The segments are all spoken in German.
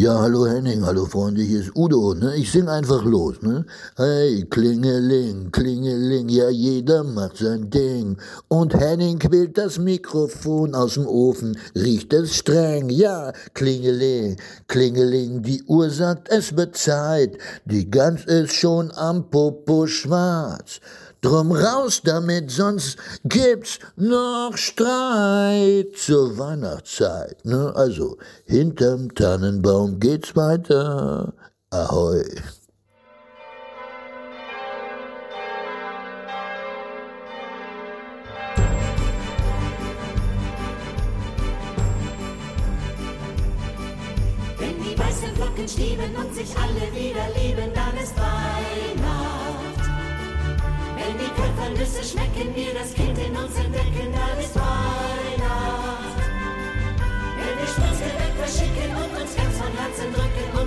Ja, hallo Henning, hallo Freunde, hier ist Udo, ne? Ich sing einfach los, ne? Hey, Klingeling, Klingeling, ja, jeder macht sein Ding. Und Henning quält das Mikrofon aus dem Ofen, riecht es streng, ja, Klingeling, Klingeling, die Uhr sagt, es wird Zeit, die Gans ist schon am Popo schwarz. Drum raus damit, sonst gibt's noch Streit zur Weihnachtszeit. Ne? Also, hinterm Tannenbaum geht's weiter. Ahoi. Wenn die weißen Flocken stieben und sich alle wieder lieben, dann ist Weihnacht. Die Pfeffernüsse schmecken, wir das Kind in uns entdecken, dann ist Weihnacht. Wenn wir Spritzgebäck verschicken und uns ganz von Herzen drücken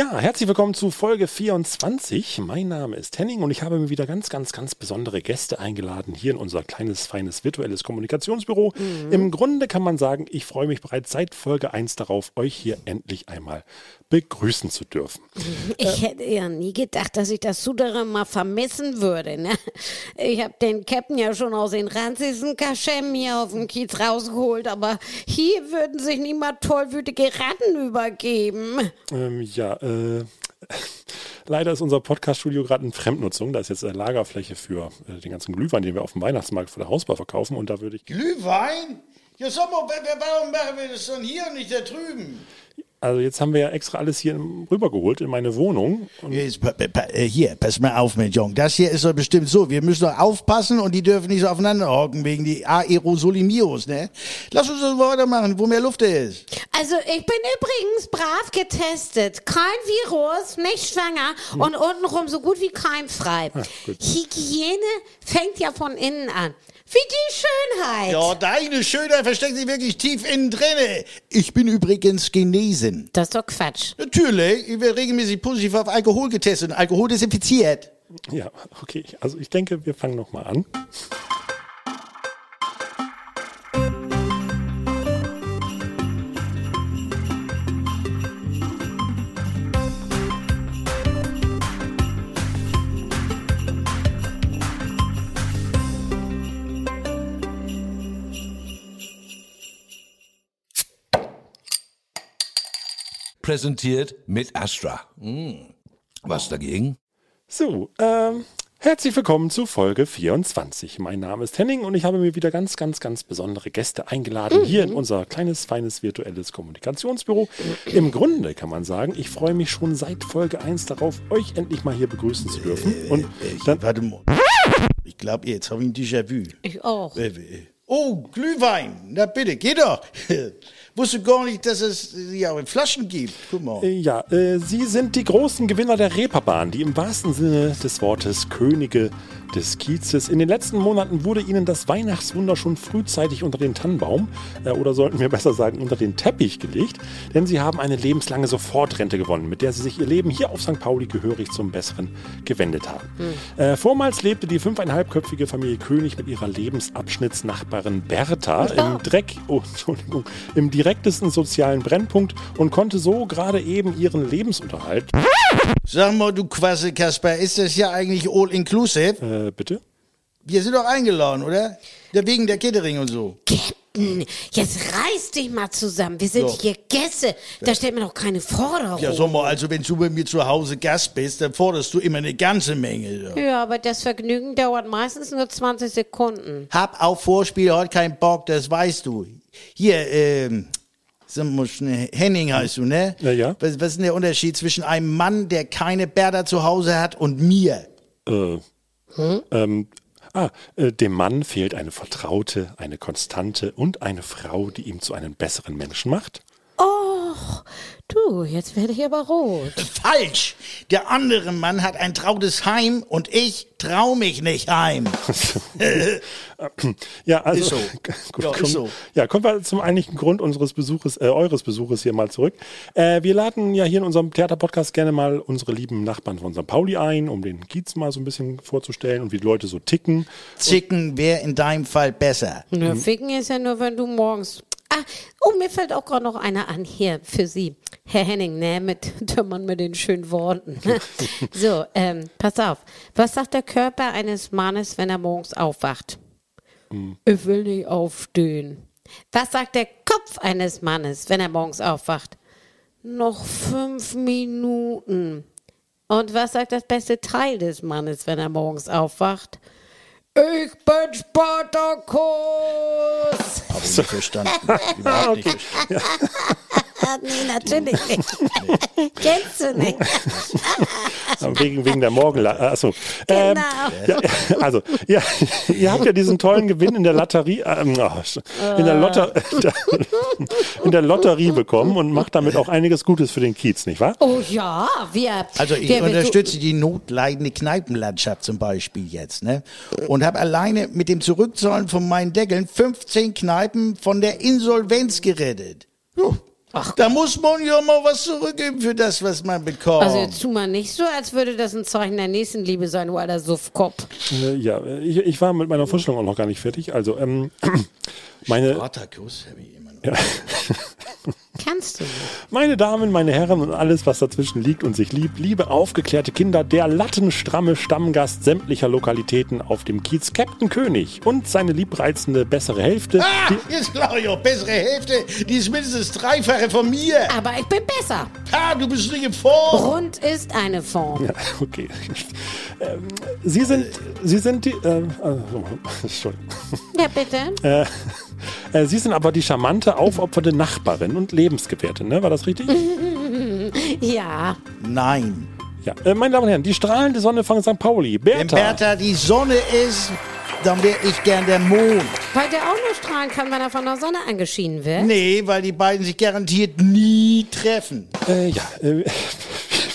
Ja, herzlich willkommen zu Folge 24. Mein Name ist Henning und ich habe mir wieder ganz, ganz, ganz besondere Gäste eingeladen hier in unser kleines, feines virtuelles Kommunikationsbüro. Im Grunde kann man sagen, ich freue mich bereits seit Folge 1 darauf, euch hier endlich einmal begrüßen zu dürfen. Ich hätte ja nie gedacht, dass ich das Sudere mal vermissen würde. Ne? Ich habe den Captain ja schon aus den ranzigsten Kaschem hier auf dem Kiez rausgeholt, aber hier würden sich niemand tollwütige Ratten übergeben. Ähm, ja, äh, leider ist unser Podcast-Studio gerade in Fremdnutzung. Da ist jetzt eine Lagerfläche für äh, den ganzen Glühwein, den wir auf dem Weihnachtsmarkt vor der Hausbar verkaufen. Und da würde ich Glühwein? Ja, sag mal, wa- wa- warum machen wir das dann hier und nicht da drüben? Also jetzt haben wir ja extra alles hier rübergeholt in meine Wohnung. Und Jetzt, pa- pa- pa- äh, Hier, pass mal auf, mein Jung. Das hier ist doch bestimmt so. Wir müssen doch aufpassen und die dürfen nicht so aufeinander hocken wegen die Aerosolimios, ne? Lass uns das weitermachen, wo mehr Luft ist. Also ich bin übrigens brav getestet. Kein Virus, nicht schwanger und untenrum so gut wie keimfrei. gut. Hygiene fängt ja von innen an. Wie die Schönheit. Ja, deine Schönheit versteckt sich wirklich tief innen drinne. Ich bin übrigens Genesen. Das ist doch Quatsch. Natürlich, ich werde regelmäßig positiv auf Alkohol getestet und Alkohol desinfiziert. Ja, okay. Also ich denke, wir fangen nochmal an. Präsentiert mit Astra. Mm. Was dagegen? So, ähm, herzlich willkommen zu Folge 24. Mein Name ist Henning und ich habe mir wieder ganz, ganz, ganz besondere Gäste eingeladen hier in unser kleines, feines virtuelles Kommunikationsbüro. Im Grunde kann man sagen, ich freue mich schon seit Folge 1 darauf, euch endlich mal hier begrüßen zu dürfen. Und dann, Warte mal. Ich glaube, jetzt habe ich ein Déjà-vu. Ich auch. Äh, äh, Oh, Glühwein. Na bitte, geh doch. Wusste gar nicht, dass es sie auch in Flaschen gibt. Guck mal. äh, ja, äh, Sie sind die großen Gewinner der Reeperbahn, die im wahrsten Sinne des Wortes Könige des Kiezes. In den letzten Monaten wurde Ihnen das Weihnachtswunder schon frühzeitig unter den Tannenbaum, äh, oder sollten wir besser sagen, unter den Teppich gelegt, denn Sie haben eine lebenslange Sofortrente gewonnen, mit der Sie sich Ihr Leben hier auf St. Pauli gehörig zum Besseren gewendet haben. Äh, vormals lebte die fünfeinhalbköpfige Familie König mit ihrer Lebensabschnittsnachbarin Bertha im Dreck, oh, Entschuldigung, im direktesten sozialen Brennpunkt und konnte so gerade eben ihren Lebensunterhalt, Sag mal, du Quasse, Kasper, ist das ja eigentlich all inclusive? äh, bitte? Wir sind doch eingeladen, oder? Wegen der Catering und so. Jetzt reiß dich mal zusammen. Wir sind So. hier Gäste. Da stellt man doch keine Forderung. Ja, sag mal, also wenn du bei mir zu Hause Gast bist, dann forderst du immer eine ganze Menge. Ja. Ja, aber das Vergnügen dauert meistens nur 20 Sekunden. Hab auf Vorspiel heute keinen Bock, das weißt du. Hier, ähm, Henning heißt du, ne? Ja, ja. Was, was ist denn der Unterschied zwischen einem Mann, der keine Berda zu Hause hat, und mir? Äh, ähm, Ah, äh, dem Mann fehlt eine Vertraute, eine Konstante und eine Frau, die ihm zu einem besseren Menschen macht. Och, du, jetzt werde ich aber rot. Falsch! Der andere Mann hat ein trautes Heim und ich trau mich nicht heim. Ja, also Ist so. gut, Ja, ist komm, so. ja, kommen wir zum eigentlichen Grund unseres Besuches, äh, eures Besuches hier mal zurück. Äh, wir laden ja hier in unserem Theaterpodcast gerne mal unsere lieben Nachbarn von St. Pauli ein, um den Kiez mal so ein bisschen vorzustellen und wie die Leute so ticken. Zicken wäre in deinem Fall besser. Na, ficken ist ja nur, wenn du morgens. Ah, oh, mir fällt auch gerade noch einer an hier für Sie. Herr Henning, ne, mit der Mann mit den schönen Worten. so, ähm, pass auf. Was sagt der Körper eines Mannes, wenn er morgens aufwacht? Ich will nicht aufstehen. Was sagt der Kopf eines Mannes, wenn er morgens aufwacht? Noch fünf Minuten. Und was sagt das beste Teil des Mannes, wenn er morgens aufwacht? Ich bin Spartakus! Hab ich nicht verstanden. Überhaupt nicht verstanden. Nee, natürlich nicht. Kennst du nicht. Wegen, wegen der Morgenla Achso. Ähm, Genau. ja, also, ja, ihr habt ja diesen tollen Gewinn in der Lotterie, ähm, oh, in, der Lotter in der Lotterie bekommen und macht damit auch einiges Gutes für den Kiez, nicht wahr? Oh ja, wir. Also ich wir, unterstütze die notleidende Kneipenlandschaft zum Beispiel jetzt, ne? Und habe alleine mit dem Zurückzahlen von meinen Deckeln 15 Kneipen von der Insolvenz gerettet. Puh. Da muss man ja mal was zurückgeben für das, was man bekommt. Also jetzt tu mal nicht so, als würde das ein Zeichen der Nächstenliebe sein, du alter Suffkopf. Äh, ja, ich, ich war mit meiner Vorstellung auch noch gar nicht fertig. Also, ähm, meine, Spartakus habe ich noch. Kannst du nicht. Meine Damen, meine Herren und alles, was dazwischen liegt und sich liebt, liebe aufgeklärte Kinder, der lattenstramme Stammgast sämtlicher Lokalitäten auf dem Kiez Captain König und seine liebreizende bessere Hälfte. Ah, jetzt klar, ja, bessere Hälfte, die ist mindestens das Dreifache von mir. Aber ich bin besser. Ah, du bist nicht in Form. Rund ist eine Form. Ja, okay. Ähm, Sie sind, Sie sind die, äh, äh, Entschuldigung. Ja, bitte. Äh, äh, Sie sind aber die charmante, aufopfernde Nachbarin und Lebensgefährtin, ne? War das richtig? Ja. Nein. Ja. Äh, meine Damen und Herren, die strahlende Sonne von St. Pauli, Wenn Bertha. Bertha die Sonne ist, dann wäre ich gern der Mond. Weil der auch nur strahlen kann, wenn er von der Sonne angeschienen wird. Nee, weil die beiden sich garantiert nie treffen. Äh, ja, äh,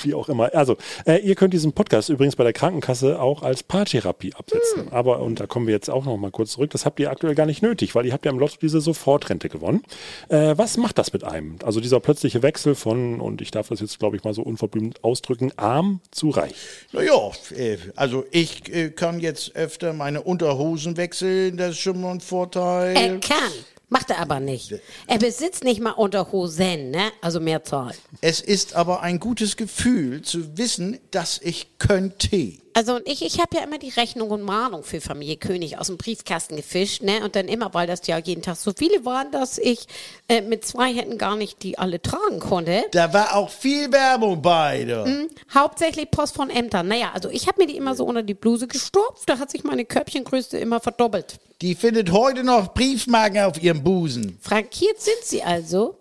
wie auch immer. Also, äh, ihr könnt diesen Podcast übrigens bei der Krankenkasse auch als Paartherapie absetzen. Aber, und da kommen wir jetzt auch noch mal kurz zurück, das habt ihr aktuell gar nicht nötig, weil ihr habt ja im Lotto diese Sofortrente gewonnen. Äh, was macht das mit einem? Also dieser plötzliche Wechsel von, und ich darf das jetzt, glaube ich, mal so unverblümt ausdrücken, arm zu reich. Naja, äh, also ich äh, kann jetzt öfter meine Unterhosen wechseln, das ist schon mal ein Vorteil. Er kann. Macht er aber nicht. Er besitzt nicht mal Unterhosen, ne? Also Mehrzahl. Es ist aber ein gutes Gefühl zu wissen, dass ich könnte. Also und ich, ich habe ja immer die Rechnung und Mahnung für Familie König aus dem Briefkasten gefischt, ne? Und dann immer, weil das ja jeden Tag so viele waren, dass ich äh, mit zwei Händen gar nicht die alle tragen konnte. Da war auch viel Werbung bei. Du. Hm, Hauptsächlich Post von Ämtern. Naja, also ich habe mir die immer so unter die Bluse gestopft. Da hat sich meine Körbchengröße immer verdoppelt. Die findet heute noch Briefmarken auf ihrem Busen. Frankiert sind sie also.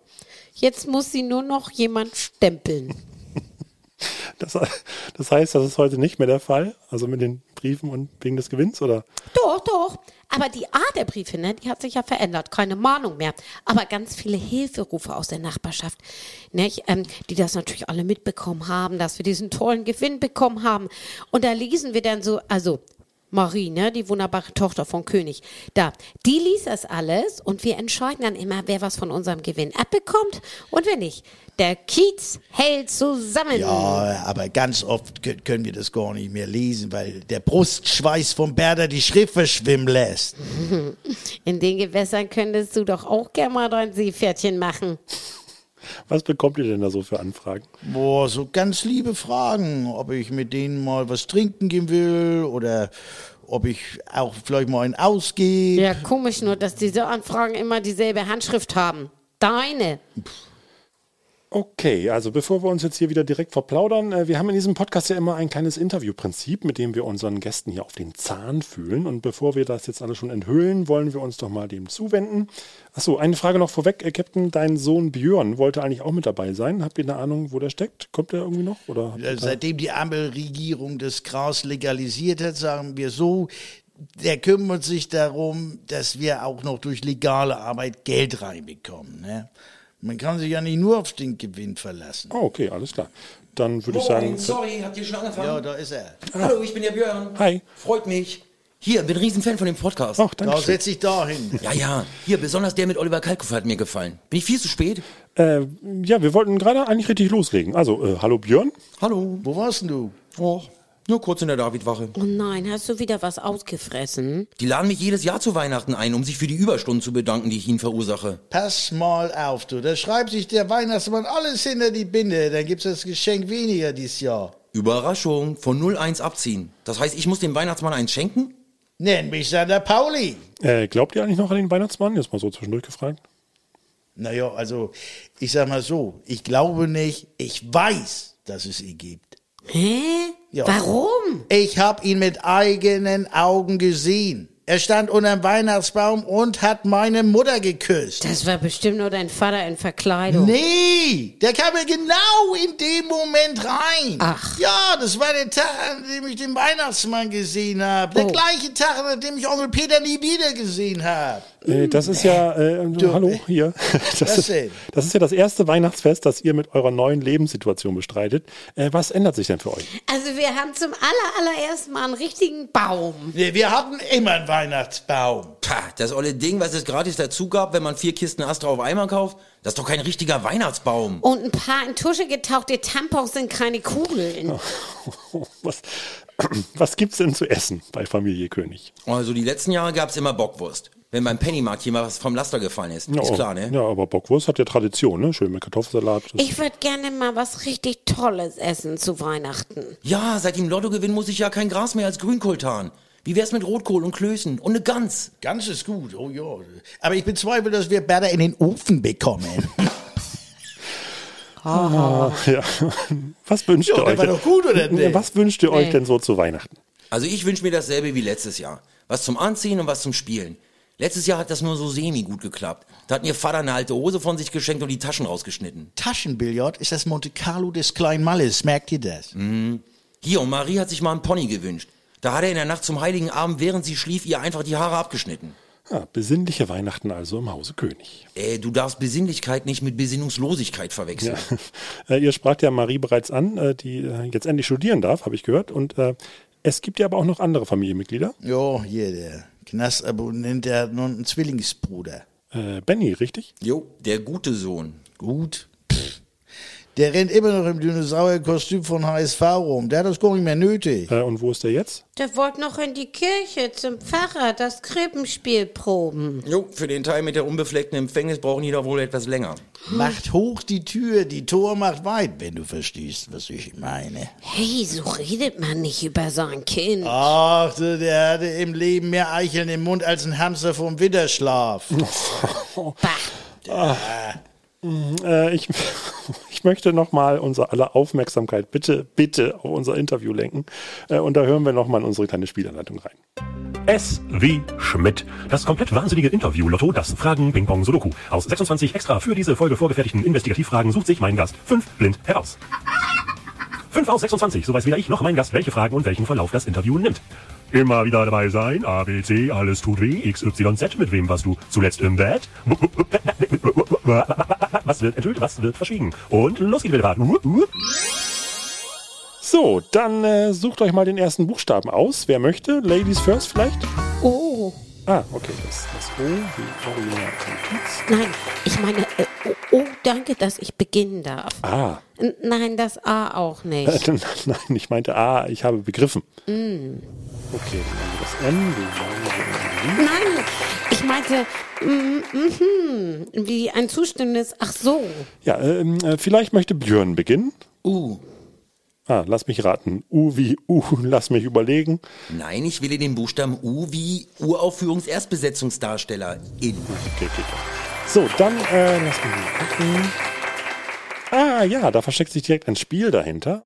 Jetzt muss sie nur noch jemand stempeln. Das, das heißt, das ist heute nicht mehr der Fall, also mit den Briefen und wegen des Gewinns, oder? Doch, doch. Aber die Art der Briefe, ne, die hat sich ja verändert. Keine Mahnung mehr. Aber ganz viele Hilferufe aus der Nachbarschaft, nicht, ähm, die das natürlich alle mitbekommen haben, dass wir diesen tollen Gewinn bekommen haben. Und da lesen wir dann so, also Marie, ne, die wunderbare Tochter von König, da, die liest das alles und wir entscheiden dann immer, wer was von unserem Gewinn abbekommt und wer nicht. Der Kiez hält zusammen. Ja, aber ganz oft kö- können wir das gar nicht mehr lesen, weil der Brustschweiß vom Berder die Schrift verschwimmen lässt. In den Gewässern könntest du doch auch gerne mal dein Seepferdchen machen. Was bekommt ihr denn da so für Anfragen? Boah, so ganz liebe Fragen, ob ich mit denen mal was trinken gehen will oder ob ich auch vielleicht mal einen ausgehe. Ja, komisch nur, dass diese Anfragen immer dieselbe Handschrift haben. Deine. Okay, also bevor wir uns jetzt hier wieder direkt verplaudern, äh, wir haben in diesem Podcast ja immer ein kleines Interviewprinzip, mit dem wir unseren Gästen hier auf den Zahn fühlen. Und bevor wir das jetzt alles schon enthüllen, wollen wir uns doch mal dem zuwenden. Achso, eine Frage noch vorweg, äh, Captain, dein Sohn Björn wollte eigentlich auch mit dabei sein. Habt ihr eine Ahnung, wo der steckt? Kommt der irgendwie noch? Oder Seitdem die Ampelregierung das Gras legalisiert hat, sagen wir so, der kümmert sich darum, dass wir auch noch durch legale Arbeit Geld reinbekommen. Ne? Man kann sich ja nicht nur auf den Gewinn verlassen. Oh, okay, alles klar. Dann würde ich sagen. sorry, habt ihr schon angefangen? Ja, da ist er. Hallo, ich bin der Björn. Hi. Freut mich. Hier, bin ein Riesenfan von dem Podcast. Ach, danke. Da schön. setz dich da hin. Ja, ja. Hier, besonders der mit Oliver Kalkofe hat mir gefallen. Bin ich viel zu spät? Äh, ja, wir wollten gerade eigentlich richtig loslegen. Also, äh, hallo Björn. Hallo. Wo warst denn du? Och, nur kurz in der Davidwache. Oh nein, hast du wieder was ausgefressen? Die laden mich jedes Jahr zu Weihnachten ein, um sich für die Überstunden zu bedanken, die ich ihnen verursache. Pass mal auf, du. Da schreibt sich der Weihnachtsmann alles hinter die Binde. Dann gibt's das Geschenk weniger dieses Jahr. Überraschung, von 0,1 abziehen. Das heißt, ich muss dem Weihnachtsmann eins schenken? Nenn mich Sander Pauli. Äh, glaubt ihr eigentlich noch an den Weihnachtsmann? Jetzt mal so zwischendurch gefragt. Naja, also, ich sag mal so. Ich glaube nicht, ich weiß, dass es ihn gibt. Hä? Ja. Warum? Ich hab ihn mit eigenen Augen gesehen. Er stand unterm Weihnachtsbaum und hat meine Mutter geküsst. Das war bestimmt nur dein Vater in Verkleidung. Nee, der kam mir genau in dem Moment rein. Ach. Ja, das war der Tag, an dem ich den Weihnachtsmann gesehen habe. Der Oh. gleiche Tag, an dem ich Onkel Peter nie wieder gesehen habe. Äh, das ist ja, äh, hallo, hier. Das Was ist, denn? das ist ja das erste Weihnachtsfest, das ihr mit eurer neuen Lebenssituation bestreitet. Äh, was ändert sich denn für euch? Also wir haben zum aller, allerersten Mal einen richtigen Baum. Nee, wir hatten immer einen Weihnachtsbaum. Pah, das olle Ding, was es gratis dazu gab, wenn man vier Kisten Astra auf einmal kauft, das ist doch kein richtiger Weihnachtsbaum. Und ein paar in Tusche getauchte Tampons sind keine Kugeln. Was, was gibt's denn zu essen bei Familie König? Also die letzten Jahre gab's immer Bockwurst. Wenn beim Pennymarkt hier mal was vom Laster gefallen ist. Ist oh, klar, ne? Ja, aber Bockwurst hat ja Tradition, ne? Schön mit Kartoffelsalat. Ich würde gerne mal was richtig Tolles essen zu Weihnachten. Ja, seit dem Lottogewinn muss ich ja kein Gras mehr als Grünkohl tarnen. Wie wär's mit Rotkohl und Klößen und eine Gans? Ganz ist gut, oh ja. Aber ich bezweifle, dass wir Berda in den Ofen bekommen. Ja. Was wünscht Ja, ihr euch? war denn- doch gut, oder nicht? Was wünscht ihr euch denn so zu Weihnachten? Also ich wünsche mir dasselbe wie letztes Jahr. Was zum Anziehen und was zum Spielen. Letztes Jahr hat das nur so semi gut geklappt. Da hat mir Vater eine alte Hose von sich geschenkt und die Taschen rausgeschnitten. Taschenbillard ist das Monte Carlo des kleinen Malles, merkt ihr das? Hier, und Marie hat sich mal einen Pony gewünscht. Da hat er in der Nacht zum Heiligen Abend, während sie schlief, ihr einfach die Haare abgeschnitten. Ja, besinnliche Weihnachten also im Hause König. Äh, du darfst Besinnlichkeit nicht mit Besinnungslosigkeit verwechseln. Äh, ihr sprach ja Marie bereits an, äh, die äh, jetzt endlich studieren darf, habe ich gehört. Und äh, es gibt ja aber auch noch andere Familienmitglieder. Ja, hier, der Knastabonnent, der hat noch einen Zwillingsbruder. Äh, Benny, richtig? Jo, der gute Sohn. Gut. Der rennt immer noch im Dinosaurierkostüm von HSV rum. Der hat das gar nicht mehr nötig. Äh, und wo ist der jetzt? Der wollte noch in die Kirche zum Pfarrer das Krippenspiel proben. Jo, für den Teil mit der unbefleckten Empfängnis brauchen die doch wohl etwas länger. Macht hoch die Tür, die Tor macht weit, wenn du verstehst, was ich meine. Hey, so redet man nicht über sein Kind. Ach, der hatte im Leben mehr Eicheln im Mund als ein Hamster vom Winterschlaf. Bah. Äh, ich, ich möchte nochmal unsere aller Aufmerksamkeit bitte, bitte auf unser Interview lenken. Äh, und da hören wir nochmal in unsere kleine Spielanleitung rein. S wie Schmidt. Das komplett wahnsinnige Interview-Lotto, das Fragen Ping Pong Sudoku. Aus 26 extra für diese Folge vorgefertigten Investigativfragen sucht sich mein Gast fünf blind heraus. 5 aus 26, so weiß weder ich noch mein Gast, welche Fragen und welchen Verlauf das Interview nimmt. Immer wieder dabei sein, A, B, C, alles tut weh, X, Y, Z, mit wem warst du zuletzt im Bett? Was wird enthüllt, was wird verschwiegen? Und los geht's mit der Fahrt. So, dann äh, sucht euch mal den ersten Buchstaben aus. Wer möchte? Ladies first vielleicht? Oh. Ah, okay, das, das O wie Original. Nein, ich meine, äh, oh, oh, danke, dass ich beginnen darf. Ah, N nein, das A auch nicht. nein, ich meinte A, ich habe begriffen. Okay, dann haben wir das N. Nein, ich meinte, mm, mhm, wie ein zustimmendes, ach so. Ja, ähm, äh, vielleicht möchte Björn beginnen. Uh, Ah, lass mich raten. U wie U, lass mich überlegen. nein, ich wähle den Buchstaben U wie Uraufführungserstbesetzungsdarsteller in. Okay, okay. So, dann äh, lass mich mal gucken. Ah, ja, da versteckt sich direkt ein Spiel dahinter.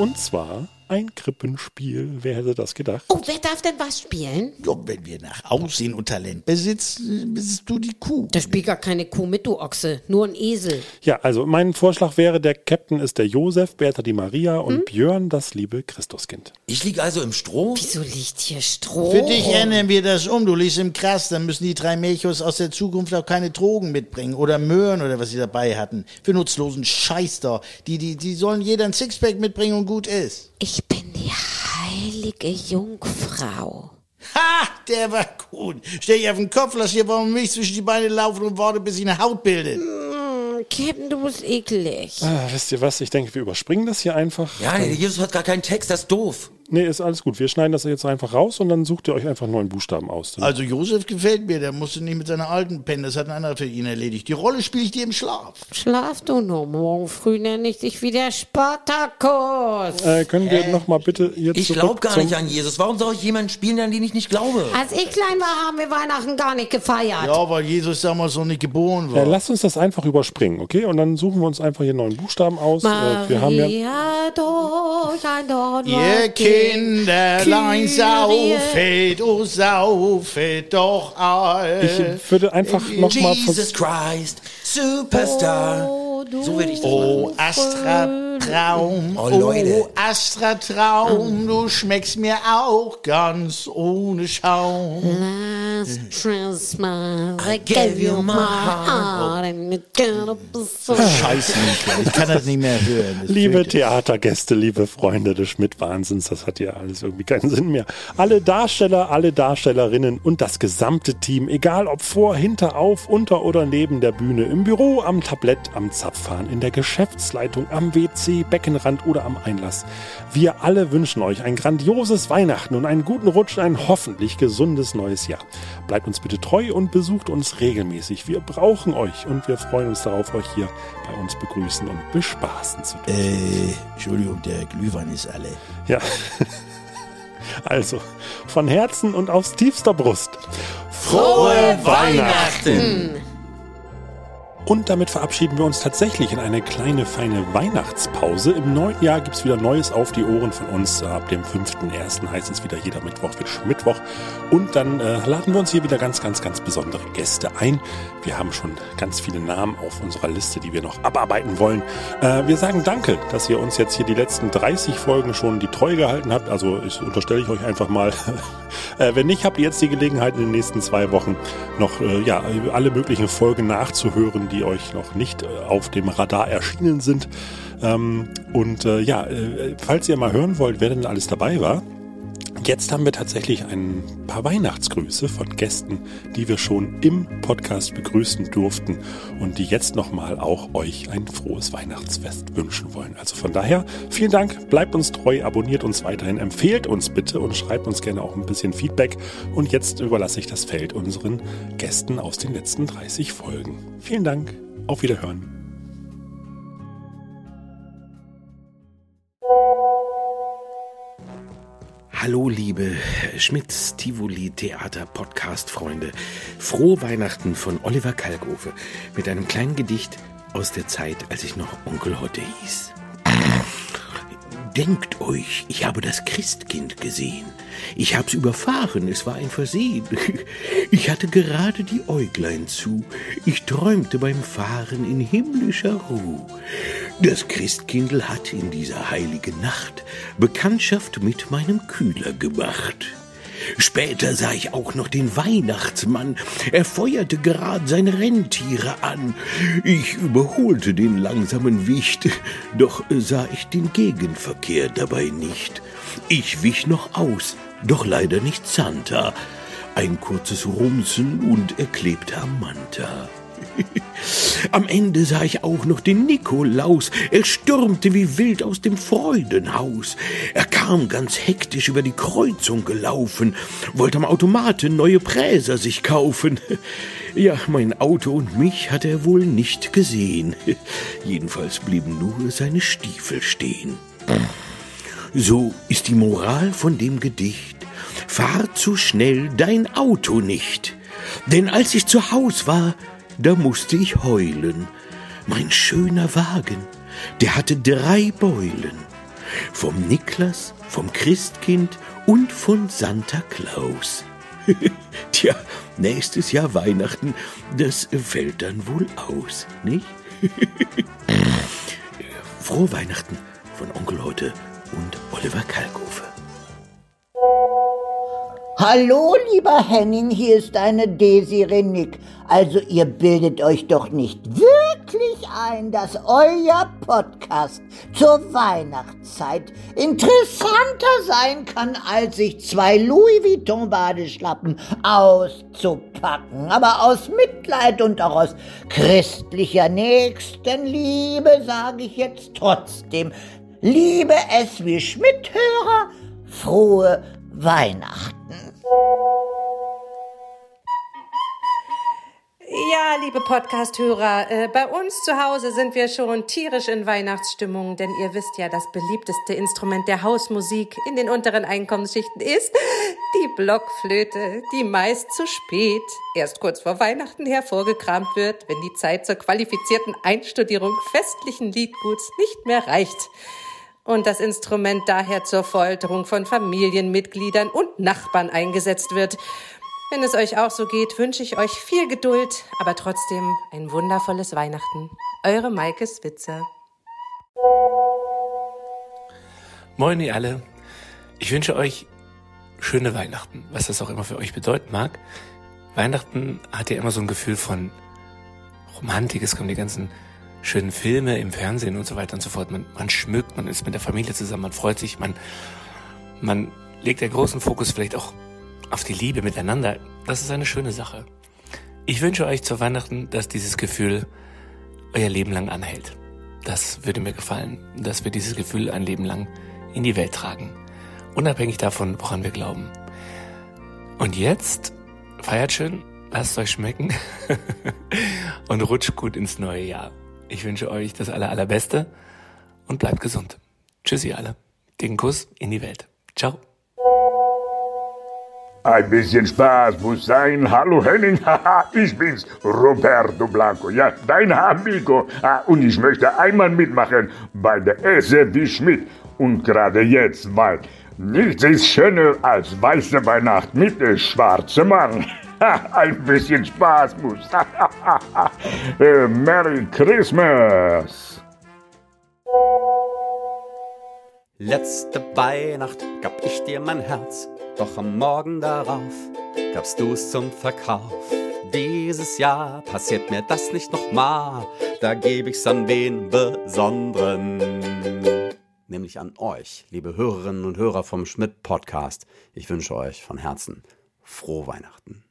Und zwar Ein Krippenspiel. Wer hätte das gedacht? Oh, wer darf denn was spielen? Ja, wenn wir nach Aussehen und Talent besitzen, bist du die Kuh. Da spielt gar keine Kuh mit, du Ochse. Nur ein Esel. Ja, also mein Vorschlag wäre, der Captain ist der Josef, Bertha die Maria und Björn das liebe Christuskind. Ich lieg also im Stroh? Wieso liegt hier Stroh? Für dich ändern wir das um. Du liegst im Krass, dann müssen die drei Mechos aus der Zukunft auch keine Drogen mitbringen oder Möhren oder was sie dabei hatten. Für nutzlosen Scheiß da. Die, die, die sollen jeder ein Sixpack mitbringen und gut ist. Ich bin die heilige Jungfrau. Ha, der war gut. Stell dich auf den Kopf, lass dir warme Milch zwischen die Beine laufen und warte, bis sich eine Haut bildet. Hm, Captain, du bist eklig. Ah, wisst ihr was? Ich denke, wir überspringen das hier einfach. Ja, Jesus hat gar keinen Text, das ist doof. Nee, ist alles gut. Wir schneiden das jetzt einfach raus und dann sucht ihr euch einfach neuen Buchstaben aus. Dann- Also Josef gefällt mir, der musste nicht mit seiner alten pennen, das hat ein anderer für ihn erledigt. Die Rolle spiele ich dir im Schlaf. Schlaf du nur. Morgen früh nenne ich dich wieder Spartakus. Äh, können wir noch mal bitte jetzt Ich glaube gar nicht an Jesus. Warum soll ich jemanden spielen, an den ich nicht glaube? Als ich klein war, haben wir Weihnachten gar nicht gefeiert. Ja, weil Jesus damals noch nicht geboren Ja, war. lasst uns das einfach überspringen, okay? Und dann suchen wir uns einfach hier neuen Buchstaben aus. Äh, wir haben ja, Maria durch ein Dorn Ihr war Kinderlein saufet, oh saufet doch all. ich würde einfach noch mal vers- Jesus Christ, Superstar. So werde ich das machen. Oh, Astra Traum, Oh, Leute. oh, Astra Traum, du schmeckst mir auch ganz ohne Schaum. Last Christmas, I gave you my heart and be so Scheiße, ich kann das nicht mehr hören. Das Liebe Theatergäste, liebe Freunde des Schmidt-Wahnsinns, das hat ja alles irgendwie keinen Sinn mehr. Alle Darsteller, alle Darstellerinnen und das gesamte Team, egal ob vor, hinter, auf, unter oder neben der Bühne, im Büro, am Tablett, am Zapfhahn, in der Geschäftsleitung, am WC, Beckenrand oder am Einlass. Wir alle wünschen euch ein grandioses Weihnachten und einen guten Rutsch, ein hoffentlich gesundes neues Jahr. Bleibt uns bitte treu und besucht uns regelmäßig. Wir brauchen euch und wir freuen uns darauf, euch hier bei uns begrüßen und bespaßen zu dürfen. Äh, Entschuldigung, der Glühwein ist alle. Ja. Also, von Herzen und aus tiefster Brust. Frohe Weihnachten! Und damit verabschieden wir uns tatsächlich in eine kleine, feine Weihnachtspause. Im neuen Jahr gibt's wieder Neues auf die Ohren von uns. Ab dem 5.1. heißt es wieder jeder Mittwoch wird Mittwoch. Und dann äh, laden wir uns hier wieder ganz, ganz, ganz besondere Gäste ein. Wir haben schon ganz viele Namen auf unserer Liste, die wir noch abarbeiten wollen. Äh, wir sagen danke, dass ihr uns jetzt hier die letzten 30 Folgen schon die Treue gehalten habt. Also ich unterstelle ich euch einfach mal. äh, wenn nicht, habt ihr jetzt die Gelegenheit in den nächsten zwei Wochen noch äh, ja, alle möglichen Folgen nachzuhören, die euch noch nicht äh, auf dem Radar erschienen sind. Ähm, und äh, ja, äh, falls ihr mal hören wollt, wer denn alles dabei war, Jetzt haben wir tatsächlich ein paar Weihnachtsgrüße von Gästen, die wir schon im Podcast begrüßen durften und die jetzt nochmal auch euch ein frohes Weihnachtsfest wünschen wollen. Also von daher, vielen Dank, bleibt uns treu, abonniert uns weiterhin, empfehlt uns bitte und schreibt uns gerne auch ein bisschen Feedback. Und jetzt überlasse ich das Feld unseren Gästen aus den letzten 30 Folgen. Vielen Dank, auf Wiederhören. Hallo, liebe Schmitz Tivoli Theater Podcast Freunde. Frohe Weihnachten von Oliver Kalkofe mit einem kleinen Gedicht aus der Zeit, als ich noch Onkel Hotte hieß. Denkt euch, ich habe das Christkind gesehen. Ich hab's überfahren, es war ein Versehen. Ich hatte gerade die Äuglein zu. Ich träumte beim Fahren in himmlischer Ruhe. Das Christkindl hat in dieser heiligen Nacht Bekanntschaft mit meinem Kühler gemacht. Später sah ich auch noch den Weihnachtsmann. Er feuerte gerade seine Rentiere an. Ich überholte den langsamen Wicht, doch sah ich den Gegenverkehr dabei nicht. Ich wich noch aus, doch leider nicht Santa. Ein kurzes Rumsen und er klebte am Manta. Am Ende sah ich auch noch den Nikolaus. Er stürmte wie wild aus dem Freudenhaus. Er kam ganz hektisch über die Kreuzung gelaufen, wollte am Automaten neue Präser sich kaufen. Ja, mein Auto und mich hat er wohl nicht gesehen. Jedenfalls blieben nur seine Stiefel stehen. So ist die Moral von dem Gedicht. Fahr zu schnell dein Auto nicht. Denn als ich zu Haus war, da musste ich heulen. Mein schöner Wagen, der hatte drei Beulen. vom Niklas, vom Christkind und von Santa Claus. Tja, nächstes Jahr Weihnachten, das fällt dann wohl aus, nicht? Frohe Weihnachten von Onkel Heute und Oliver Kalkofe. Hallo, lieber Henning, hier ist deine Desiree Nick. Also ihr bildet euch doch nicht wirklich ein, dass euer Podcast zur Weihnachtszeit interessanter sein kann, als sich zwei Louis Vuitton Badeschlappen auszupacken. Aber aus Mitleid und auch aus christlicher Nächstenliebe sage ich jetzt trotzdem, liebe es wie Schmidt-Hörer, frohe Weihnachten. Liebe Podcast-Hörer, äh, bei uns zu Hause sind wir schon tierisch in Weihnachtsstimmung, denn ihr wisst ja, das beliebteste Instrument der Hausmusik in den unteren Einkommensschichten ist die Blockflöte, die meist zu spät, erst kurz vor Weihnachten hervorgekramt wird, wenn die Zeit zur qualifizierten Einstudierung festlichen Liedguts nicht mehr reicht und das Instrument daher zur Folterung von Familienmitgliedern und Nachbarn eingesetzt wird. Wenn es euch auch so geht, wünsche ich euch viel Geduld, aber trotzdem ein wundervolles Weihnachten. Eure Maike Switzer. Moin ihr alle. Ich wünsche euch schöne Weihnachten, was das auch immer für euch bedeuten mag. Weihnachten hat ja immer so ein Gefühl von Romantik, es kommen die ganzen schönen Filme im Fernsehen und so weiter und so fort. Man, man schmückt, man ist mit der Familie zusammen, man freut sich, man, man legt den großen Fokus vielleicht auch auf die Liebe miteinander. Das ist eine schöne Sache. Ich wünsche euch zu Weihnachten, dass dieses Gefühl euer Leben lang anhält. Das würde mir gefallen, dass wir dieses Gefühl ein Leben lang in die Welt tragen. Unabhängig davon, woran wir glauben. Und jetzt feiert schön, lasst euch schmecken und rutscht gut ins neue Jahr. Ich wünsche euch das aller, allerbeste und bleibt gesund. Tschüssi alle. Den Kuss in die Welt. Ciao. Ein bisschen Spaß muss sein. Hallo Henning, ich bin's, Roberto Blanco, ja, dein Amigo. Ah, Und ich möchte einmal mitmachen bei der Esse wie Schmidt. Und gerade jetzt, weil nichts ist schöner als weiße Weihnacht mit dem schwarzen Mann. Ein bisschen Spaß muss. Äh, Merry Christmas. Letzte Weihnacht gab ich dir mein Herz, doch am Morgen darauf gabst du's zum Verkauf. Dieses Jahr passiert mir das nicht nochmal, da geb ich's an wen Besonderen. Nämlich an euch, liebe Hörerinnen und Hörer vom Schmidt Podcast. Ich wünsche euch von Herzen frohe Weihnachten.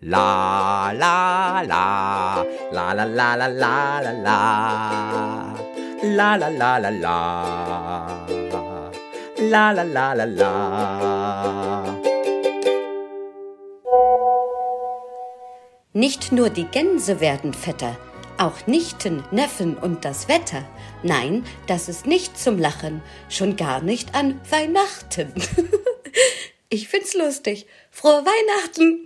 La la la la la la la la la la la la la la la la la la la la Nicht nur die Gänse werden fetter, auch Nichten, Neffen und das Wetter. Nein, das ist nicht zum Lachen, schon gar nicht an Weihnachten. ich find's lustig. Frohe Weihnachten!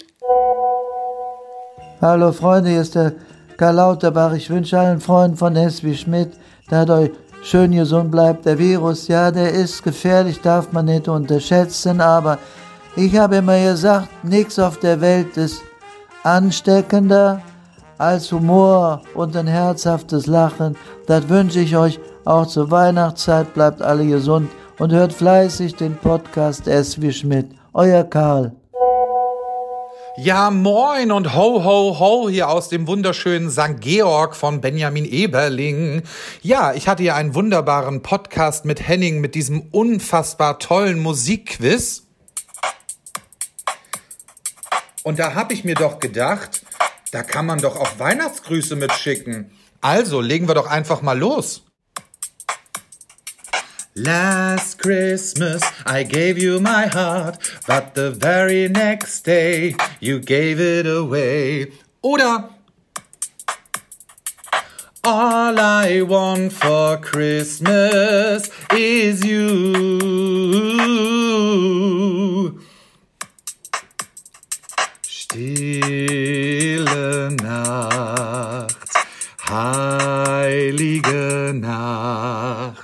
Hallo Freunde, hier ist der Karl Lauterbach. Ich wünsche allen Freunden von SW Schmidt, dass euch schön gesund bleibt. Der Virus, ja, der ist gefährlich, darf man nicht unterschätzen, aber ich habe immer gesagt, nichts auf der Welt ist ansteckender als Humor und ein herzhaftes Lachen. Das wünsche ich euch auch zur Weihnachtszeit. Bleibt alle gesund und hört fleißig den Podcast S wie Schmidt. Euer Karl. Ja, moin und ho, ho, ho hier aus dem wunderschönen St. Georg von Benjamin Eberling. Ja, ich hatte ja einen wunderbaren Podcast mit Henning mit diesem unfassbar tollen Musikquiz. Und da habe ich mir doch gedacht, da kann man doch auch Weihnachtsgrüße mitschicken. Also legen wir doch einfach mal los. Last Christmas I gave you my heart, but the very next day you gave it away. Oder All I want for Christmas is you. Stille Nacht, heilige Nacht.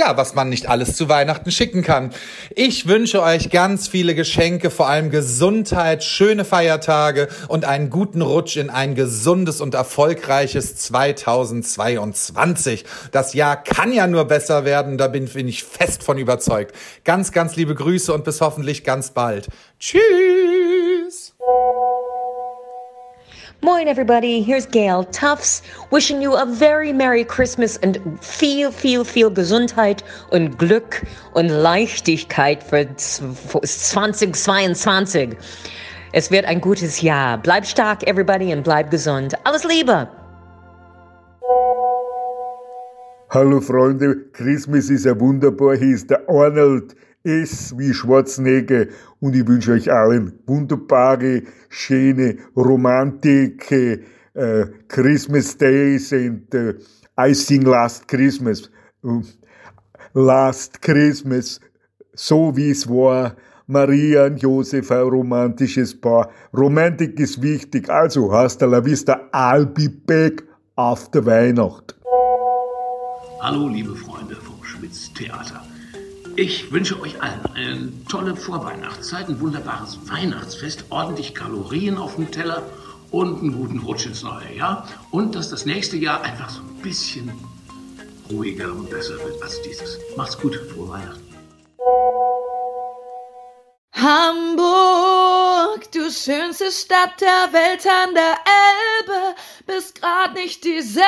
Ja, was man nicht alles zu Weihnachten schicken kann. Ich wünsche euch ganz viele Geschenke, vor allem Gesundheit, schöne Feiertage und einen guten Rutsch in ein gesundes und erfolgreiches 2022. Das Jahr kann ja nur besser werden, da bin, bin ich fest von überzeugt. Ganz, ganz liebe Grüße und bis hoffentlich ganz bald. Tschüss! Moin, everybody. Here's Gail Tufts wishing you a very Merry Christmas and viel, viel, viel Gesundheit und Glück und Leichtigkeit für 2022. Es wird ein gutes Jahr. Bleib stark, everybody, und bleib gesund. Alles Liebe! Hallo Freunde, Christmas ist ja wunderbar. Hier ist der Arnold S. wie Schwarzenegger und ich wünsche euch allen wunderbare, schöne Romantik, äh, Christmas Days and äh, I sing Last Christmas. Last Christmas, so wie es war. Maria und Josef, ein romantisches Paar. Romantik ist wichtig. Also, hasta la vista, I'll be back after Weihnacht. Hallo, liebe Freunde vom Schmitz Theater. Ich wünsche euch allen eine tolle Vorweihnachtszeit, ein wunderbares Weihnachtsfest, ordentlich Kalorien auf dem Teller und einen guten Rutsch ins neue Jahr. Und dass das nächste Jahr einfach so ein bisschen ruhiger und besser wird als dieses. Macht's gut, frohe Weihnachten. Hamburg, du schönste Stadt der Welt an der Elbe, bist grad nicht dieselbe,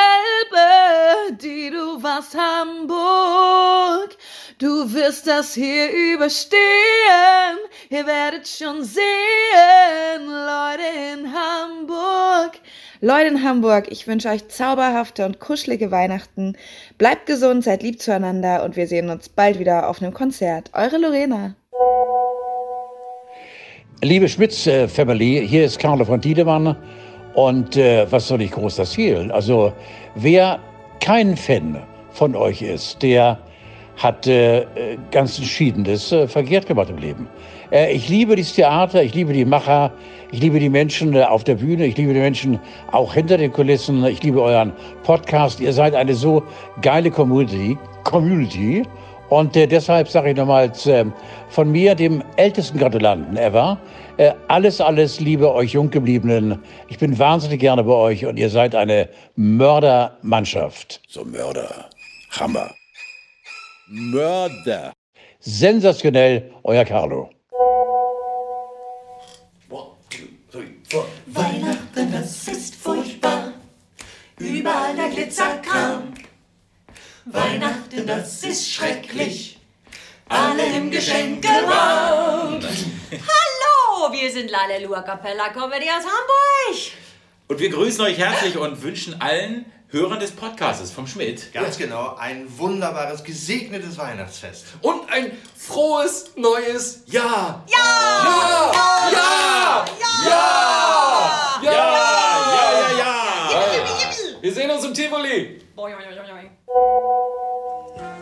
die du warst, Hamburg. Du wirst das hier überstehen, ihr werdet schon sehen, Leute in Hamburg. Leute in Hamburg, ich wünsche euch zauberhafte und kuschelige Weihnachten. Bleibt gesund, seid lieb zueinander und wir sehen uns bald wieder auf einem Konzert. Eure Lorena. Liebe Schmitz-Family, hier ist Carlo von Tiedemann. Und äh, was soll ich groß erzählen? Also, wer kein Fan von euch ist, der hat äh, ganz Entschiedenes äh, verkehrt gemacht im Leben. Äh, ich liebe dieses Theater, ich liebe die Macher, ich liebe die Menschen äh, auf der Bühne, ich liebe die Menschen auch hinter den Kulissen, ich liebe euren Podcast. Ihr seid eine so geile Community. Community. Und äh, deshalb sage ich nochmals äh, von mir, dem ältesten Gratulanten ever, äh, alles, alles Liebe euch Junggebliebenen. Ich bin wahnsinnig gerne bei euch und ihr seid eine Mördermannschaft. So Mörder. Hammer. Mörder. Sensationell, euer Carlo. Weihnachten, das ist furchtbar. Überall der Glitzerkram. Weihnachten, das ist schrecklich. Alle im Geschenkewagen. Hallo, wir sind Lalelua Capella Comedy aus Hamburg. Und wir grüßen euch herzlich und wünschen allen Hörern des Podcasts vom Schmidt. Ganz genau, ein wunderbares, gesegnetes Weihnachtsfest. Und ein frohes neues Jahr. Ja! Ja! Ja! Ja! Ja! Ja! Ja! Ja! Wir sehen uns im Tivoli.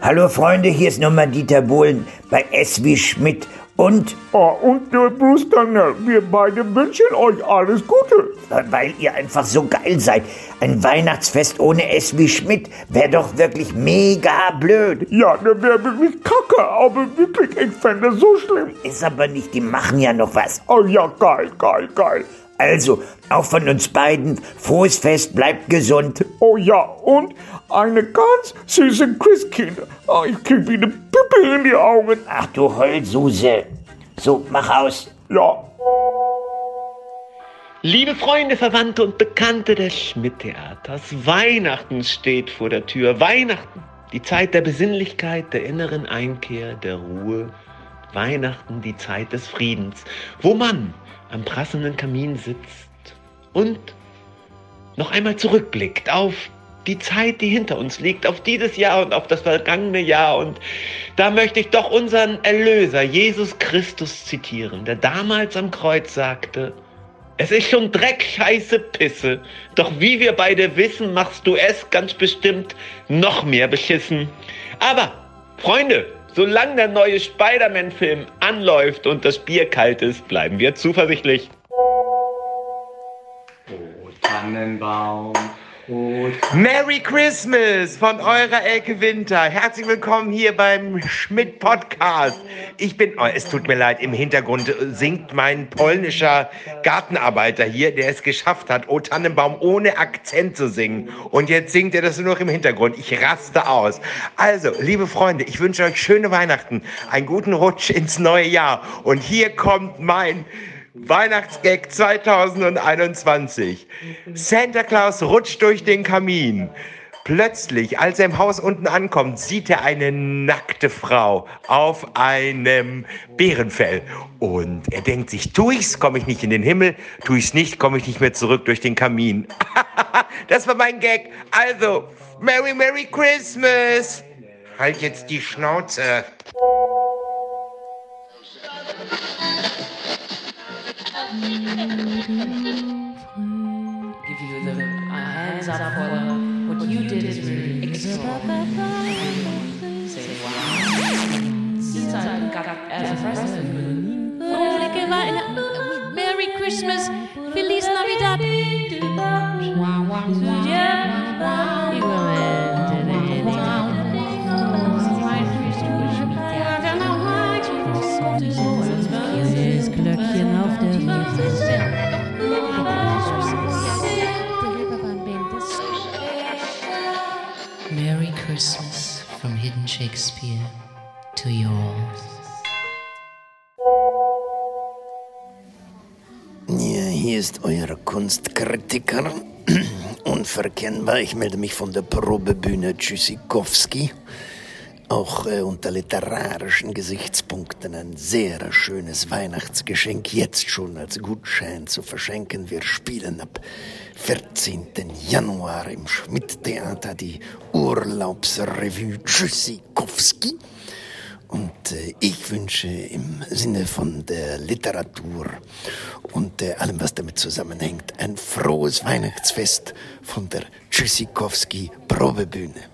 Hallo Freunde, hier ist nochmal Dieter Bohlen bei S wie Schmidt und... Oh, und der Bruce Tanner, wir beide wünschen euch alles Gute. Weil ihr einfach so geil seid. Ein Weihnachtsfest ohne S wie Schmidt wäre doch wirklich mega blöd. Ja, der wäre wirklich kacke, aber wirklich, ich fände das so schlimm. Ist aber nicht, die machen ja noch was. Oh ja, geil, geil, geil. Also, auch von uns beiden, frohes Fest, bleibt gesund. Oh ja, und eine ganz süße Christkind. Oh, ich krieg wieder Pippe in die Augen. Ach du Heulsuse. So, mach aus. Ja. Liebe Freunde, Verwandte und Bekannte des Schmidt-Theaters, Weihnachten steht vor der Tür. Weihnachten, die Zeit der Besinnlichkeit, der inneren Einkehr, der Ruhe. Weihnachten, die Zeit des Friedens, wo man am prasselnden Kamin sitzt und noch einmal zurückblickt auf die Zeit, die hinter uns liegt, auf dieses Jahr und auf das vergangene Jahr. Und da möchte ich doch unseren Erlöser, Jesus Christus, zitieren, der damals am Kreuz sagte, es ist schon Dreck, Scheiße, Pisse. Doch wie wir beide wissen, machst du es ganz bestimmt noch mehr beschissen. Aber, Freunde, solange der neue Spider-Man-Film anläuft und das Bier kalt ist, bleiben wir zuversichtlich. Tannenbaum, Merry Christmas von eurer Elke Winter. Herzlich willkommen hier beim Schmidt Podcast. Ich bin, oh, es tut mir leid, im Hintergrund singt mein polnischer Gartenarbeiter hier, der es geschafft hat, O Tannenbaum ohne Akzent zu singen. Und jetzt singt er das nur noch im Hintergrund. Ich raste aus. Also, liebe Freunde, ich wünsche euch schöne Weihnachten, einen guten Rutsch ins neue Jahr. Und hier kommt mein Weihnachtsgag 2021. Santa Claus rutscht durch den Kamin. Plötzlich, als er im Haus unten ankommt, sieht er eine nackte Frau auf einem Bärenfell. Und er denkt sich, tu ich's, komme ich nicht in den Himmel, tu ich's nicht, komme ich nicht mehr zurück durch den Kamin. das war mein Gag. Also, Merry, Merry Christmas. Halt jetzt die Schnauze. Give you the uh, hands up for what you did is really extraordinary. Say wow. Since I got as a present. Fröhliche Weihnachten. Merry Christmas. Feliz Navidad. Glöckchen Hidden Shakespeare to yours. Ja, hier ist euer Kunstkritiker. Unverkennbar, ich melde mich von der Probebühne Tschüssikowski. Auch äh, unter literarischen Gesichtspunkten ein sehr schönes Weihnachtsgeschenk jetzt schon als Gutschein zu verschenken. Wir spielen ab 14. Januar im Schmidt-Theater die Urlaubsrevue Tschüssikowski. Und äh, ich wünsche im Sinne von der Literatur und äh, allem, was damit zusammenhängt, ein frohes Weihnachtsfest von der Tschüssikowski Probebühne.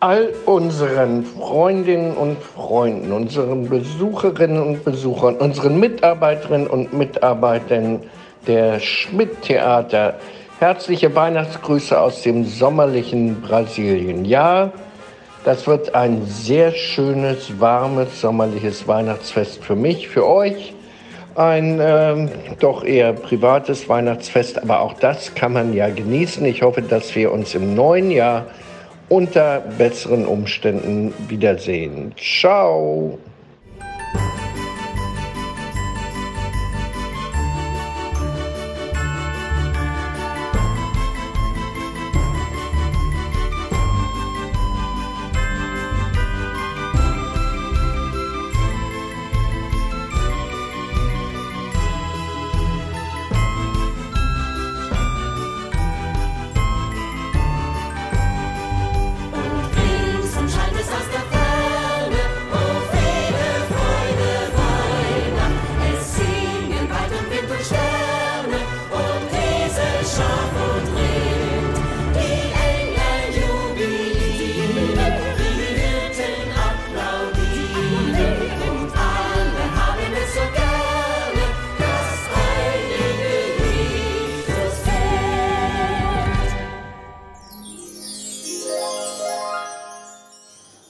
All unseren Freundinnen und Freunden, unseren Besucherinnen und Besuchern, unseren Mitarbeiterinnen und Mitarbeitern der Schmidt-Theater herzliche Weihnachtsgrüße aus dem sommerlichen Brasilien. Ja, das wird ein sehr schönes, warmes, sommerliches Weihnachtsfest für mich, für euch. Ein ähm, doch eher privates Weihnachtsfest, aber auch das kann man ja genießen. Ich hoffe, dass wir uns im neuen Jahr unter besseren Umständen wiedersehen. Ciao!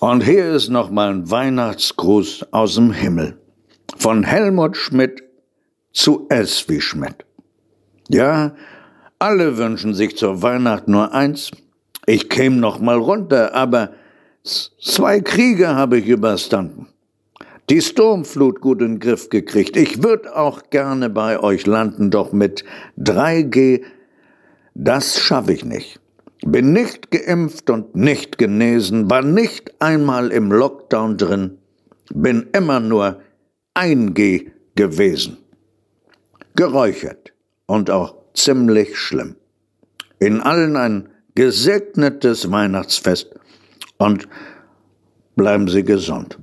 Und hier ist nochmal ein Weihnachtsgruß aus dem Himmel. Von Helmut Schmidt zu S wie Schmidt. Ja, alle wünschen sich zur Weihnacht nur eins. Ich käm noch mal runter, aber zwei Kriege habe ich überstanden. Die Sturmflut gut in den Griff gekriegt. Ich würde auch gerne bei euch landen, doch mit 3G, das schaffe ich nicht. Bin nicht geimpft und nicht genesen, war nicht einmal im Lockdown drin, bin immer nur 1G gewesen. Geräuchert und auch ziemlich schlimm. In allen ein gesegnetes Weihnachtsfest und bleiben Sie gesund.